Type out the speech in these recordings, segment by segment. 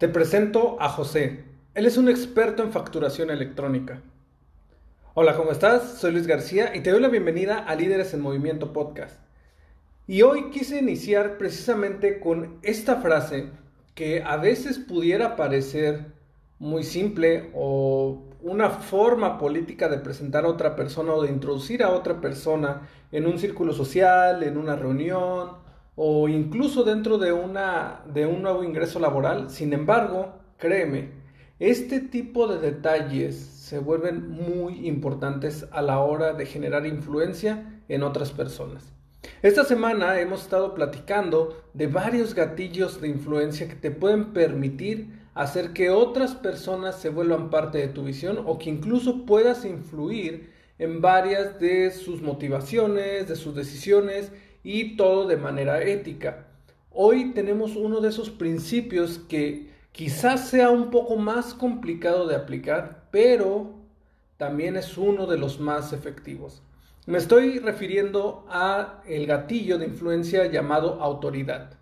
Te presento a José. Él es un experto en facturación electrónica. Hola, ¿cómo estás? Soy Luis García y te doy la bienvenida a Líderes en Movimiento Podcast. Y hoy quise iniciar precisamente con esta frase que a veces pudiera parecer muy simple o una forma política de presentar a otra persona o de introducir a otra persona en un círculo social, en una reunión o incluso dentro de, una, de un nuevo ingreso laboral. Sin embargo, créeme, este tipo de detalles se vuelven muy importantes a la hora de generar influencia en otras personas. Esta semana hemos estado platicando de varios gatillos de influencia que te pueden permitir hacer que otras personas se vuelvan parte de tu visión o que incluso puedas influir en varias de sus motivaciones, de sus decisiones y todo de manera ética. Hoy tenemos uno de esos principios que quizás sea un poco más complicado de aplicar, pero también es uno de los más efectivos. Me estoy refiriendo a el gatillo de influencia llamado autoridad.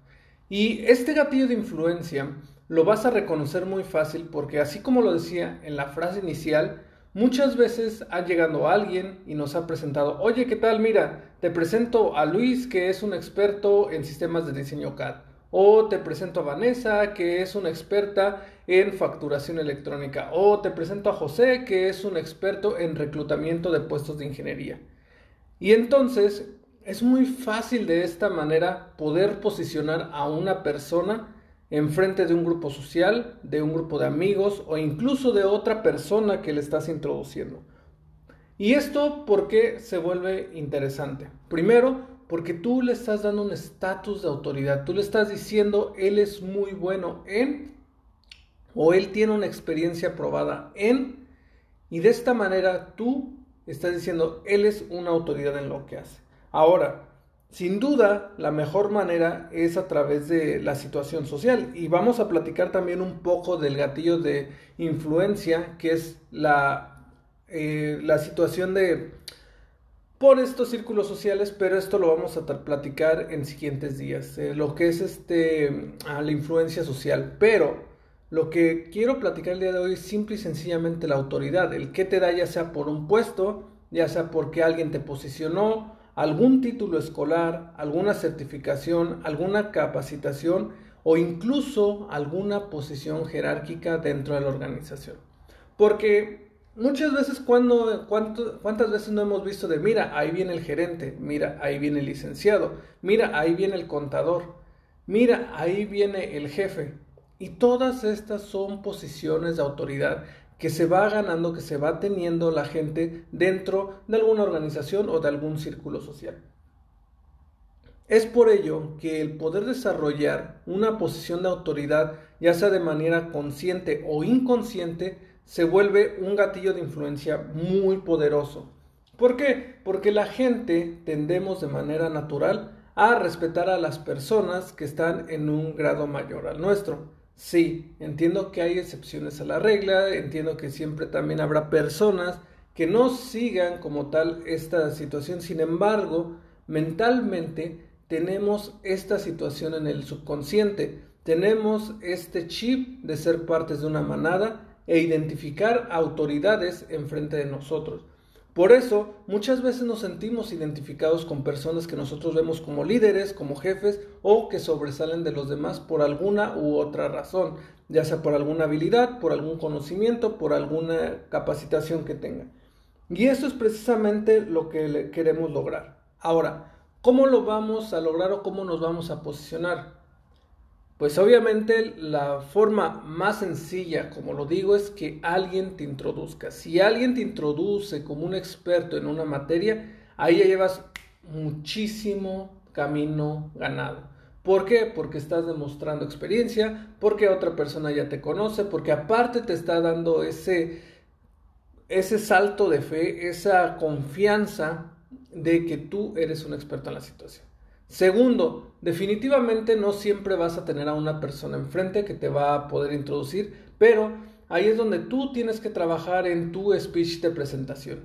Y este gatillo de influencia lo vas a reconocer muy fácil porque así como lo decía en la frase inicial, muchas veces ha llegado alguien y nos ha presentado, oye, ¿qué tal? Mira, te presento a Luis que es un experto en sistemas de diseño CAD. O te presento a Vanessa, que es una experta en facturación electrónica. O te presento a José, que es un experto en reclutamiento de puestos de ingeniería. Y entonces es muy fácil de esta manera poder posicionar a una persona enfrente de un grupo social, de un grupo de amigos o incluso de otra persona que le estás introduciendo. ¿Y esto por qué se vuelve interesante? Primero, porque tú le estás dando un estatus de autoridad, tú le estás diciendo, él es muy bueno en, o él tiene una experiencia probada en, y de esta manera tú estás diciendo, él es una autoridad en lo que hace. Ahora, sin duda, la mejor manera es a través de la situación social. Y vamos a platicar también un poco del gatillo de influencia, que es la, eh, la situación de por estos círculos sociales, pero esto lo vamos a platicar en siguientes días, eh, lo que es este, la influencia social. Pero lo que quiero platicar el día de hoy es simple y sencillamente la autoridad, el que te da ya sea por un puesto, ya sea porque alguien te posicionó, algún título escolar, alguna certificación, alguna capacitación o incluso alguna posición jerárquica dentro de la organización. Porque muchas veces cuando, ¿cuántas veces no hemos visto de, mira, ahí viene el gerente, mira, ahí viene el licenciado, mira, ahí viene el contador, mira, ahí viene el jefe? Y todas estas son posiciones de autoridad que se va ganando, que se va teniendo la gente dentro de alguna organización o de algún círculo social. Es por ello que el poder desarrollar una posición de autoridad, ya sea de manera consciente o inconsciente, se vuelve un gatillo de influencia muy poderoso. ¿Por qué? Porque la gente tendemos de manera natural a respetar a las personas que están en un grado mayor al nuestro. Sí, entiendo que hay excepciones a la regla, entiendo que siempre también habrá personas que no sigan como tal esta situación, sin embargo, mentalmente tenemos esta situación en el subconsciente, tenemos este chip de ser partes de una manada e identificar autoridades enfrente de nosotros. Por eso, muchas veces nos sentimos identificados con personas que nosotros vemos como líderes, como jefes o que sobresalen de los demás por alguna u otra razón, ya sea por alguna habilidad, por algún conocimiento, por alguna capacitación que tengan. Y eso es precisamente lo que queremos lograr. Ahora, ¿cómo lo vamos a lograr o cómo nos vamos a posicionar? Pues obviamente la forma más sencilla, como lo digo, es que alguien te introduzca. Si alguien te introduce como un experto en una materia, ahí ya llevas muchísimo camino ganado. ¿Por qué? Porque estás demostrando experiencia, porque otra persona ya te conoce, porque aparte te está dando ese, ese salto de fe, esa confianza de que tú eres un experto en la situación. Segundo, definitivamente no siempre vas a tener a una persona enfrente que te va a poder introducir, pero ahí es donde tú tienes que trabajar en tu speech de presentación.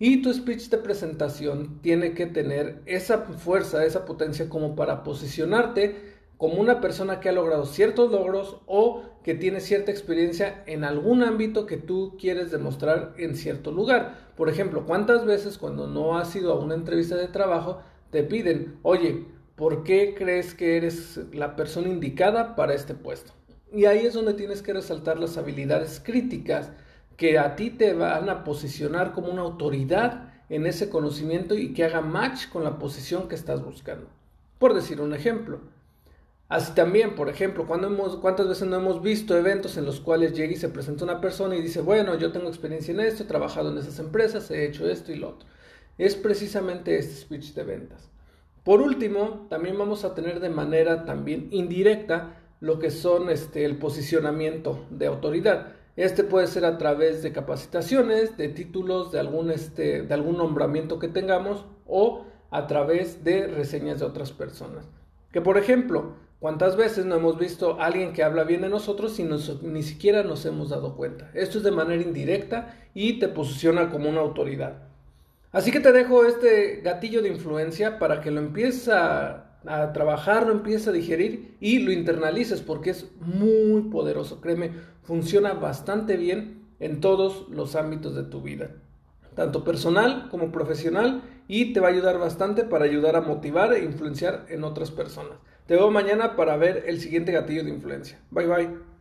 Y tu speech de presentación tiene que tener esa fuerza, esa potencia como para posicionarte como una persona que ha logrado ciertos logros o que tiene cierta experiencia en algún ámbito que tú quieres demostrar en cierto lugar. Por ejemplo, ¿cuántas veces cuando no has ido a una entrevista de trabajo te piden, oye, ¿por qué crees que eres la persona indicada para este puesto? Y ahí es donde tienes que resaltar las habilidades críticas que a ti te van a posicionar como una autoridad en ese conocimiento y que haga match con la posición que estás buscando. Por decir un ejemplo. Así también, por ejemplo, cuando ¿cuántas veces no hemos visto eventos en los cuales llega y se presenta una persona y dice, bueno, yo tengo experiencia en esto, he trabajado en esas empresas, he hecho esto y lo otro? Es precisamente este speech de ventas. Por último, también vamos a tener de manera también indirecta lo que son este, el posicionamiento de autoridad. Este puede ser a través de capacitaciones, de títulos, de algún, este, de algún nombramiento que tengamos o a través de reseñas de otras personas. Que por ejemplo, ¿cuántas veces no hemos visto a alguien que habla bien de nosotros y ni siquiera nos hemos dado cuenta? Esto es de manera indirecta y te posiciona como una autoridad. Así que te dejo este gatillo de influencia para que lo empieces a, trabajar, lo empieces a digerir y lo internalices porque es muy poderoso. Créeme, funciona bastante bien en todos los ámbitos de tu vida, tanto personal como profesional y te va a ayudar bastante para ayudar a motivar e influenciar en otras personas. Te veo mañana para ver el siguiente gatillo de influencia. Bye bye.